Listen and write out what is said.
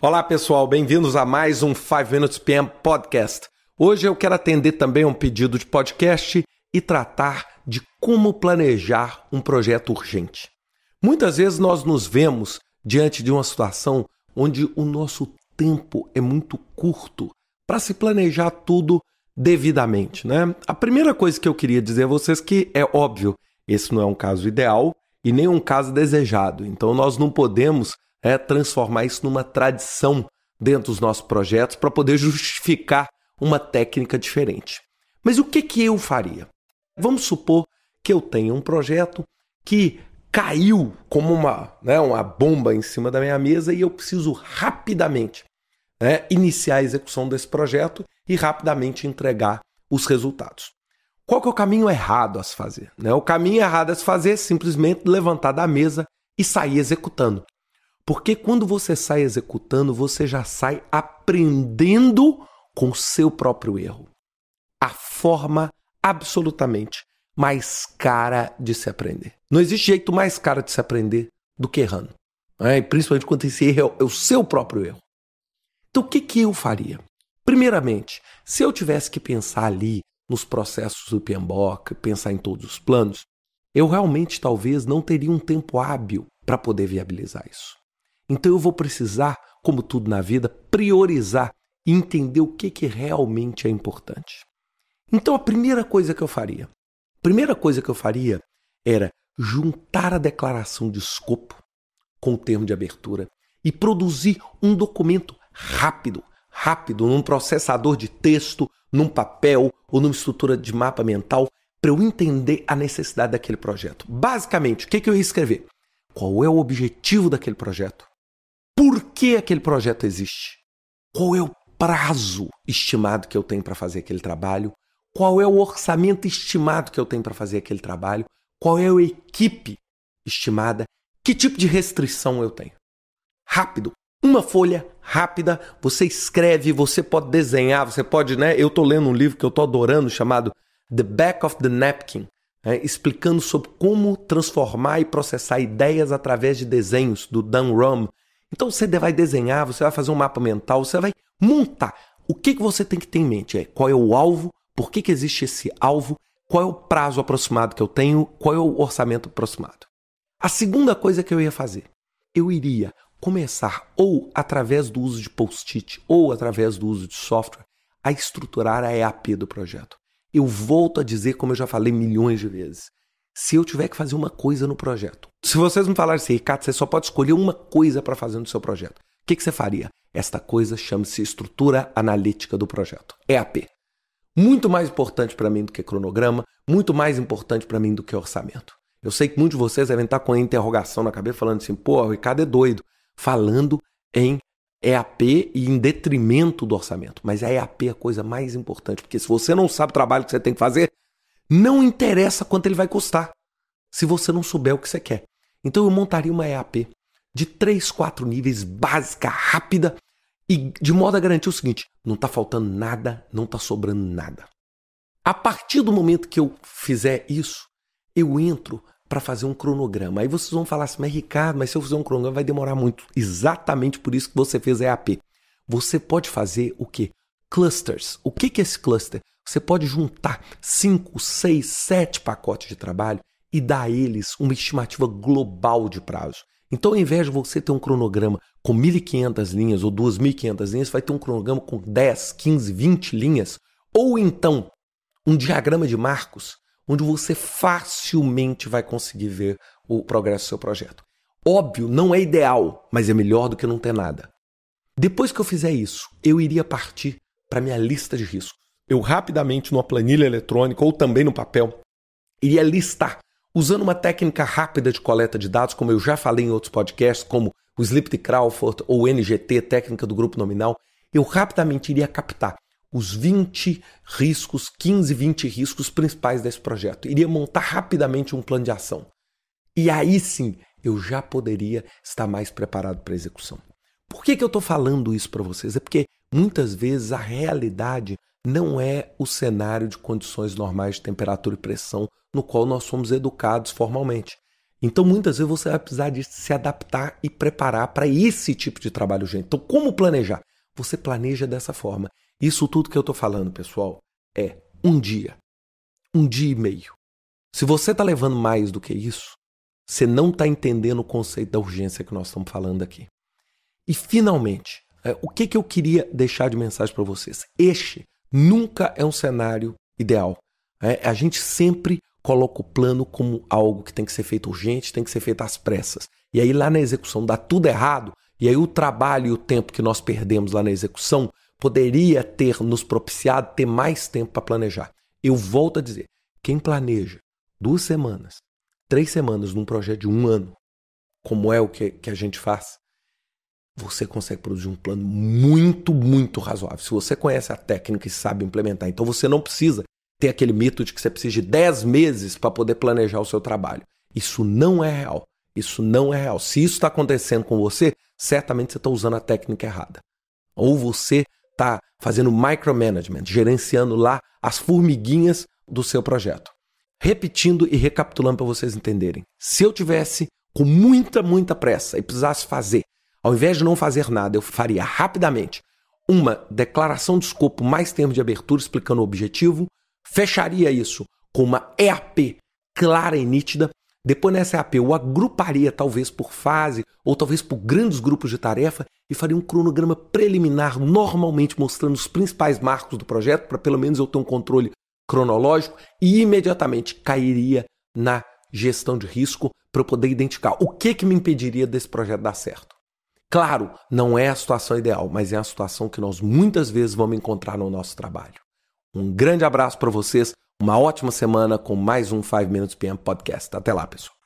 Olá pessoal, bem-vindos a mais um 5 Minutes PM Podcast. Hoje eu quero atender também um pedido de podcast e tratar de como planejar um projeto urgente. Muitas vezes nós nos vemos diante de uma situação onde o nosso tempo é muito curto para se planejar tudo devidamente, né? A primeira coisa que eu queria dizer a vocês que é óbvio, esse não é um caso ideal e nem um caso desejado. Então nós não podemos é transformar isso numa tradição dentro dos nossos projetos para poder justificar uma técnica diferente. Mas o que, que eu faria? Vamos supor que eu tenha um projeto que caiu como uma, né, uma bomba em cima da minha mesa e eu preciso rapidamente né, iniciar a execução desse projeto e rapidamente entregar os resultados. Qual que é o caminho errado a se fazer? Né? O caminho errado a se fazer é simplesmente levantar da mesa e sair executando. Porque quando você sai executando, você já sai aprendendo com seu próprio erro. A forma absolutamente mais cara de se aprender. Não existe jeito mais caro de se aprender do que errando. Né? Principalmente quando esse erro é o seu próprio erro. Então, o que, que eu faria? Primeiramente, se eu tivesse que pensar ali nos processos do PMBOK, pensar em todos os planos, eu realmente talvez não teria um tempo hábil para poder viabilizar isso. Então eu vou precisar, como tudo na vida, priorizar e entender o que, que realmente é importante. Então a primeira coisa que eu faria, a primeira coisa que eu faria era juntar a declaração de escopo com o termo de abertura e produzir um documento rápido, rápido, num processador de texto, num papel ou numa estrutura de mapa mental, para eu entender a necessidade daquele projeto. Basicamente, o que, que eu ia escrever? Qual é o objetivo daquele projeto? Que aquele projeto existe? Qual é o prazo estimado que eu tenho para fazer aquele trabalho? Qual é o orçamento estimado que eu tenho para fazer aquele trabalho? Qual é a equipe estimada? Que tipo de restrição eu tenho? Rápido. Uma folha rápida, você escreve, você pode desenhar, você pode, né? Eu estou lendo um livro que eu estou adorando chamado The Back of the Napkin, né? explicando sobre como transformar e processar ideias através de desenhos do Dan Rum. Então você vai desenhar, você vai fazer um mapa mental, você vai montar. O que, que você tem que ter em mente? É qual é o alvo, por que, que existe esse alvo, qual é o prazo aproximado que eu tenho, qual é o orçamento aproximado. A segunda coisa que eu ia fazer, eu iria começar ou através do uso de post-it ou através do uso de software a estruturar a EAP do projeto. Eu volto a dizer, como eu já falei milhões de vezes, se eu tiver que fazer uma coisa no projeto. Se vocês me falarem assim, Ricardo, você só pode escolher uma coisa para fazer no seu projeto. O que, que você faria? Esta coisa chama-se estrutura analítica do projeto. EAP. Muito mais importante para mim do que cronograma, muito mais importante para mim do que orçamento. Eu sei que muitos de vocês devem estar com a interrogação na cabeça, falando assim, pô, o Ricardo é doido. Falando em EAP e em detrimento do orçamento. Mas a EAP é a coisa mais importante, porque se você não sabe o trabalho que você tem que fazer, não interessa quanto ele vai custar, se você não souber o que você quer. Então eu montaria uma EAP de 3, 4 níveis, básica, rápida, e de modo a garantir o seguinte: não está faltando nada, não está sobrando nada. A partir do momento que eu fizer isso, eu entro para fazer um cronograma. Aí vocês vão falar assim, mas Ricardo, mas se eu fizer um cronograma vai demorar muito. Exatamente por isso que você fez a EAP. Você pode fazer o quê? Clusters. O que é esse cluster? Você pode juntar 5, 6, 7 pacotes de trabalho e dar a eles uma estimativa global de prazo. Então, ao invés de você ter um cronograma com 1.500 linhas ou 2.500 linhas, vai ter um cronograma com 10, 15, 20 linhas. Ou então, um diagrama de marcos, onde você facilmente vai conseguir ver o progresso do seu projeto. Óbvio, não é ideal, mas é melhor do que não ter nada. Depois que eu fizer isso, eu iria partir para minha lista de riscos eu rapidamente, numa planilha eletrônica ou também no papel, iria listar, usando uma técnica rápida de coleta de dados, como eu já falei em outros podcasts, como o Sleep de Crawford ou o NGT, técnica do grupo nominal, eu rapidamente iria captar os 20 riscos, 15, 20 riscos principais desse projeto. Iria montar rapidamente um plano de ação. E aí sim, eu já poderia estar mais preparado para a execução. Por que, que eu estou falando isso para vocês? É porque muitas vezes a realidade não é o cenário de condições normais de temperatura e pressão no qual nós somos educados formalmente. Então, muitas vezes você vai precisar de se adaptar e preparar para esse tipo de trabalho urgente. Então, como planejar? Você planeja dessa forma. Isso tudo que eu estou falando, pessoal, é um dia, um dia e meio. Se você está levando mais do que isso, você não está entendendo o conceito da urgência que nós estamos falando aqui. E, finalmente, é, o que, que eu queria deixar de mensagem para vocês? Este nunca é um cenário ideal. É, a gente sempre coloca o plano como algo que tem que ser feito urgente, tem que ser feito às pressas. E aí lá na execução dá tudo errado, e aí o trabalho e o tempo que nós perdemos lá na execução poderia ter nos propiciado ter mais tempo para planejar. Eu volto a dizer, quem planeja duas semanas, três semanas num projeto de um ano, como é o que, que a gente faz, você consegue produzir um plano muito, muito razoável. Se você conhece a técnica e sabe implementar, então você não precisa ter aquele mito de que você precisa de 10 meses para poder planejar o seu trabalho. Isso não é real. Isso não é real. Se isso está acontecendo com você, certamente você está usando a técnica errada. Ou você está fazendo micromanagement, gerenciando lá as formiguinhas do seu projeto. Repetindo e recapitulando para vocês entenderem. Se eu tivesse com muita, muita pressa e precisasse fazer, ao invés de não fazer nada, eu faria rapidamente uma declaração de escopo mais termos de abertura explicando o objetivo, fecharia isso com uma EAP clara e nítida. Depois nessa EAP eu agruparia talvez por fase ou talvez por grandes grupos de tarefa e faria um cronograma preliminar, normalmente mostrando os principais marcos do projeto, para pelo menos eu ter um controle cronológico e imediatamente cairia na gestão de risco para eu poder identificar o que, que me impediria desse projeto dar certo. Claro, não é a situação ideal, mas é a situação que nós muitas vezes vamos encontrar no nosso trabalho. Um grande abraço para vocês, uma ótima semana com mais um 5 Minutes PM Podcast. Até lá, pessoal.